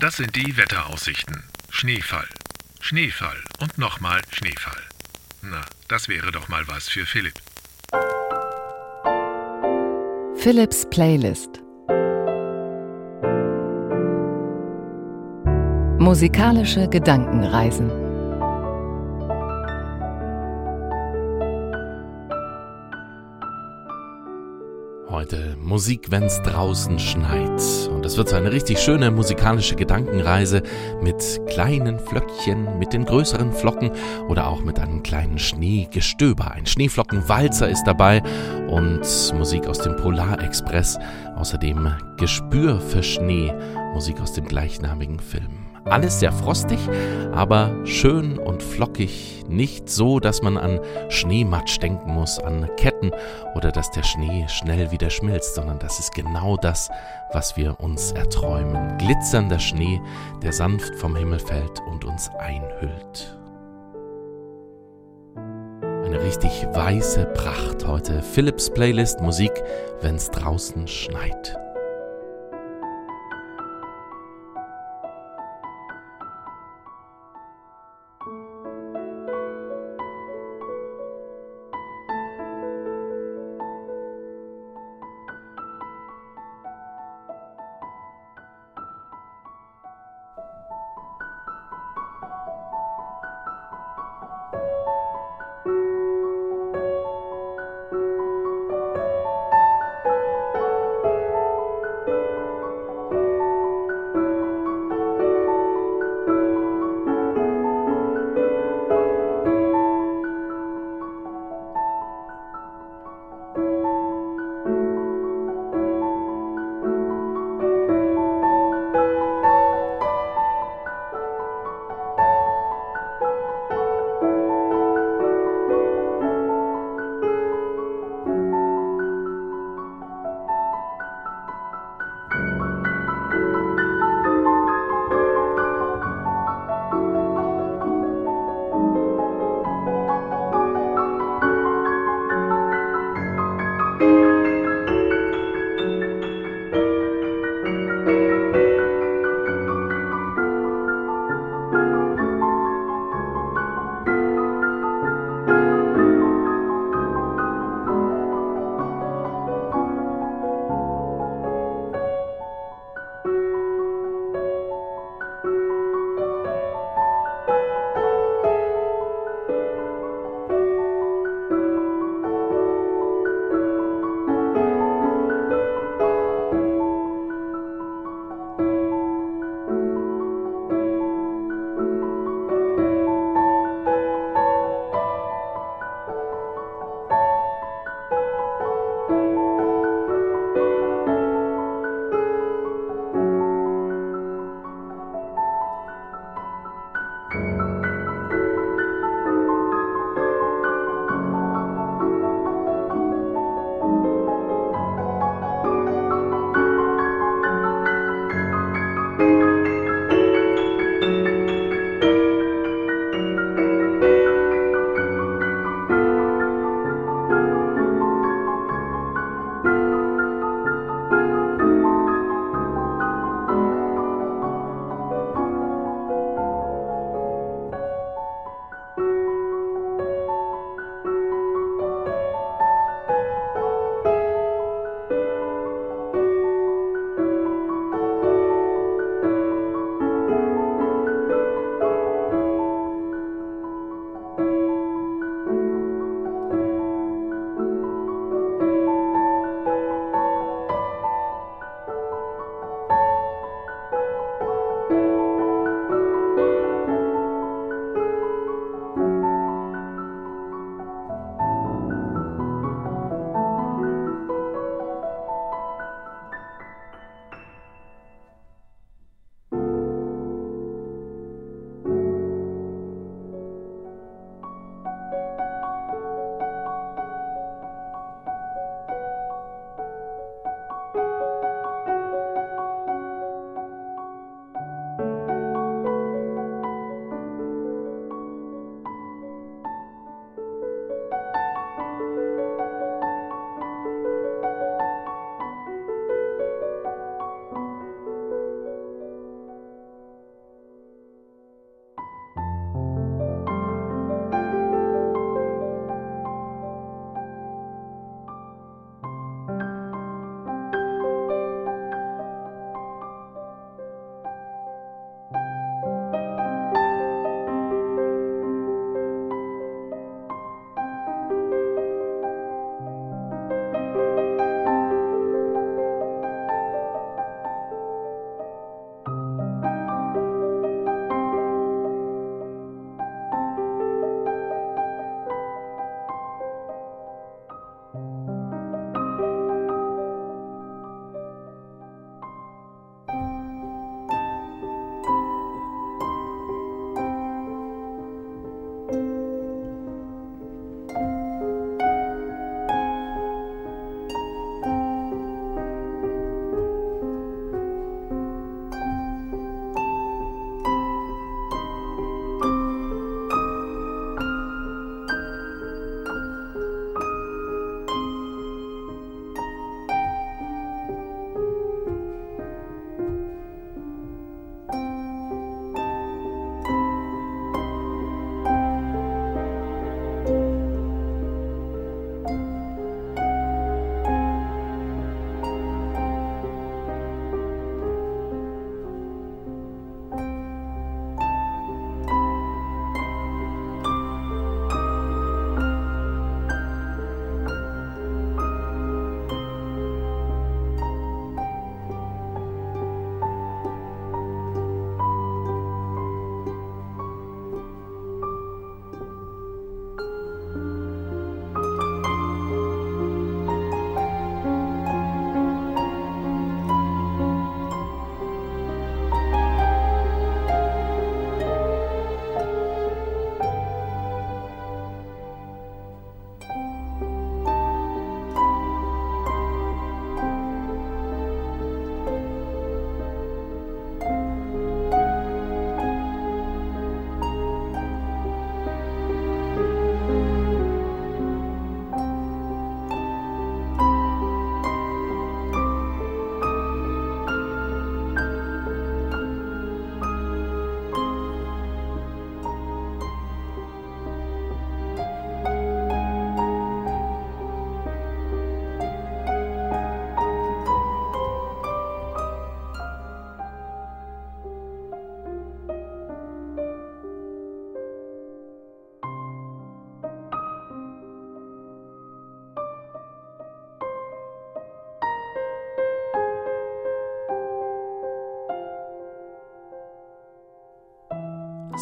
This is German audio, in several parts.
Das sind die Wetteraussichten. Schneefall, Schneefall und nochmal Schneefall. Na, das wäre doch mal was für Philipp. Philips Playlist Musikalische Gedankenreisen Musik, wenn's draußen schneit. Und es wird so eine richtig schöne musikalische Gedankenreise mit kleinen Flöckchen, mit den größeren Flocken oder auch mit einem kleinen Schneegestöber. Ein Schneeflockenwalzer ist dabei und Musik aus dem Polarexpress. Außerdem Gespür für Schnee, Musik aus dem gleichnamigen Film. Alles sehr frostig, aber schön und flockig. Nicht so, dass man an Schneematsch denken muss, an Ketten oder dass der Schnee schnell wieder schmilzt, sondern das ist genau das, was wir uns erträumen. Glitzernder Schnee, der sanft vom Himmel fällt und uns einhüllt. Eine richtig weiße Pracht heute. Philips Playlist Musik, wenn's draußen schneit.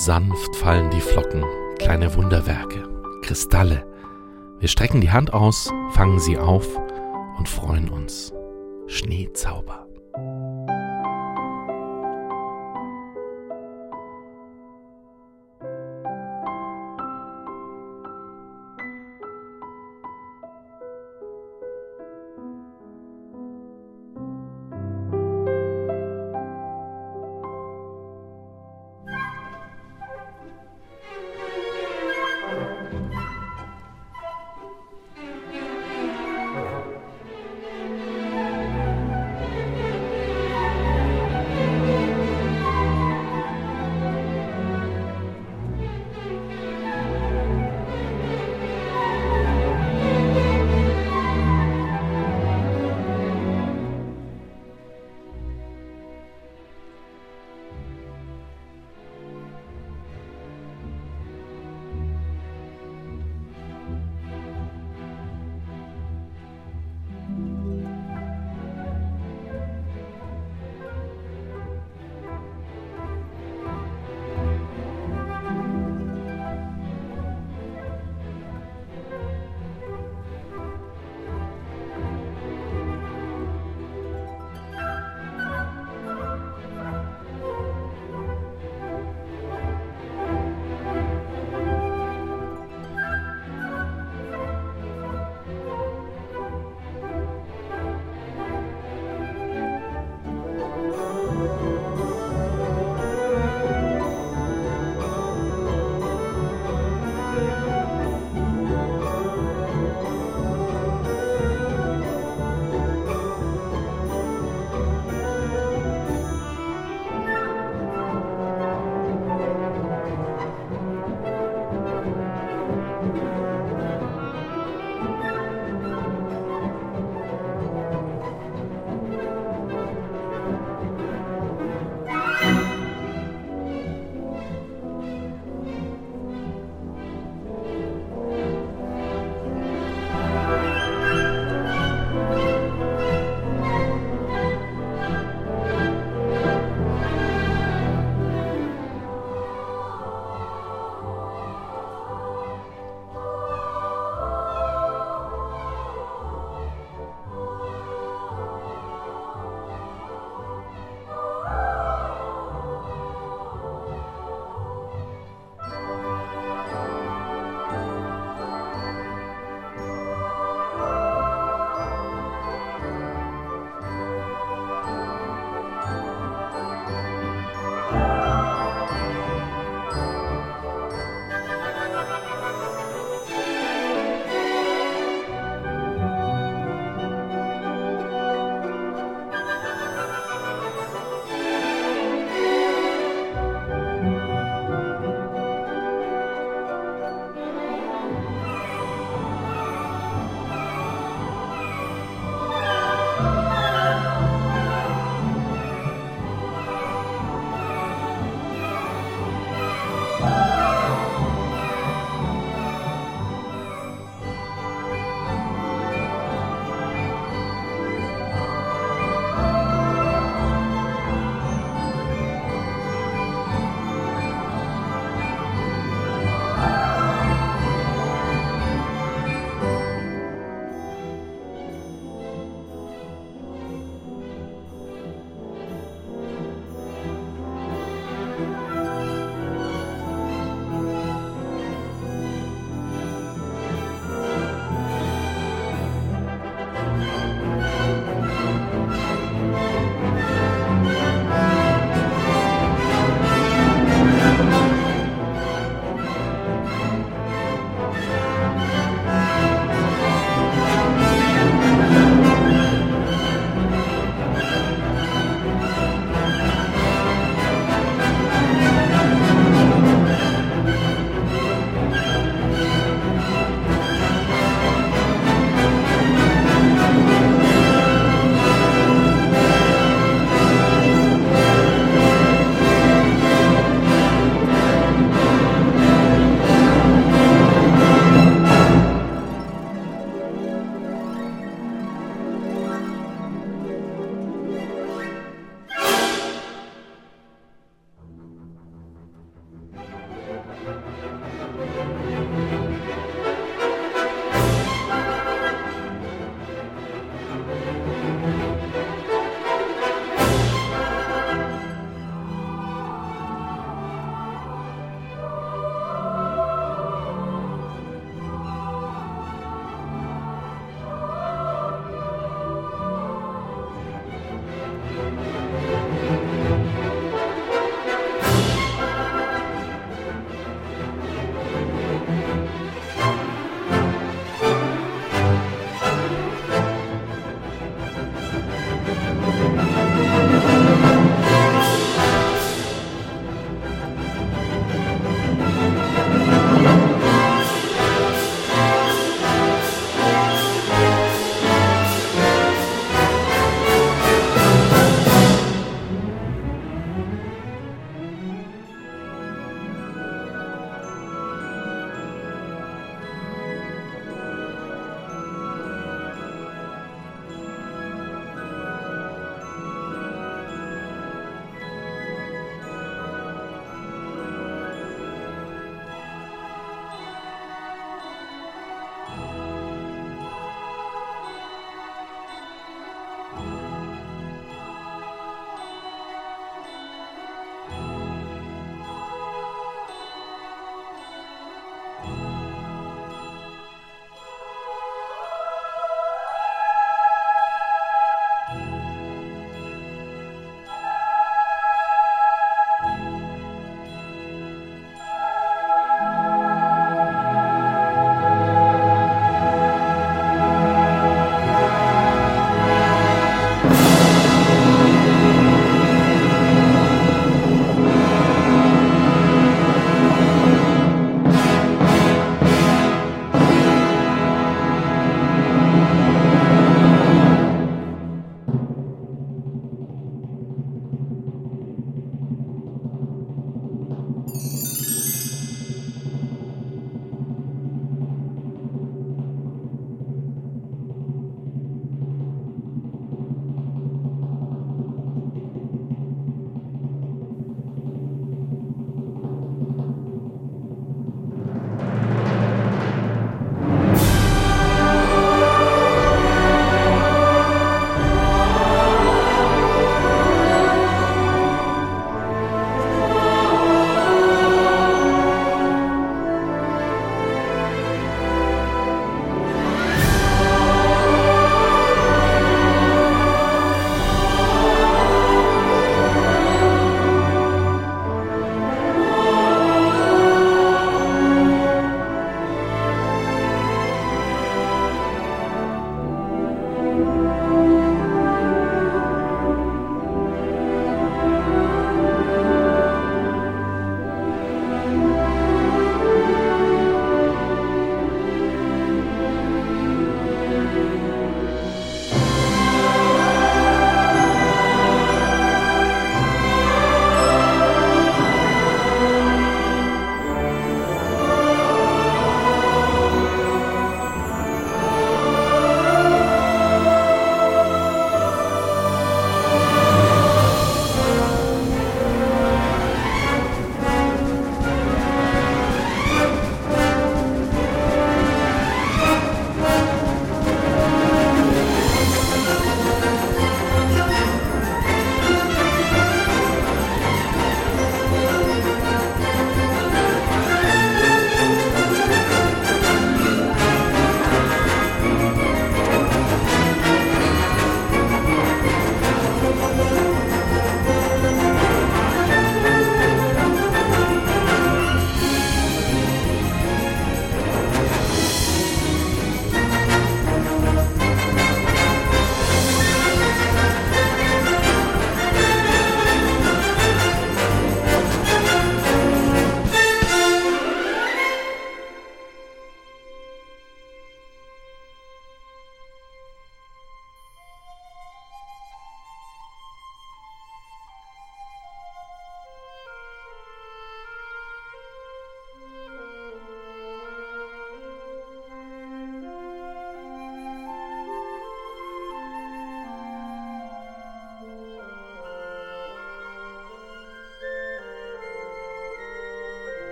Sanft fallen die Flocken, kleine Wunderwerke, Kristalle. Wir strecken die Hand aus, fangen sie auf und freuen uns. Schneezauber.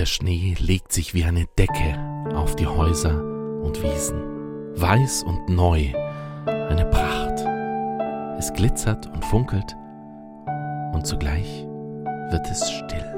Der Schnee legt sich wie eine Decke auf die Häuser und Wiesen. Weiß und neu, eine Pracht. Es glitzert und funkelt und zugleich wird es still.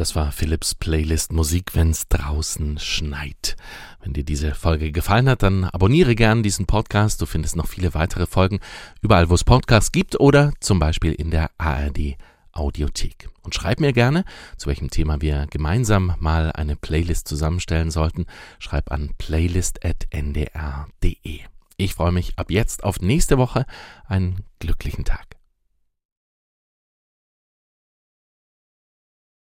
Das war Philips Playlist Musik, wenn's draußen schneit. Wenn dir diese Folge gefallen hat, dann abonniere gern diesen Podcast. Du findest noch viele weitere Folgen überall, wo es Podcasts gibt oder zum Beispiel in der ARD Audiothek. Und schreib mir gerne, zu welchem Thema wir gemeinsam mal eine Playlist zusammenstellen sollten. Schreib an playlist.ndr.de. Ich freue mich ab jetzt auf nächste Woche. Einen glücklichen Tag.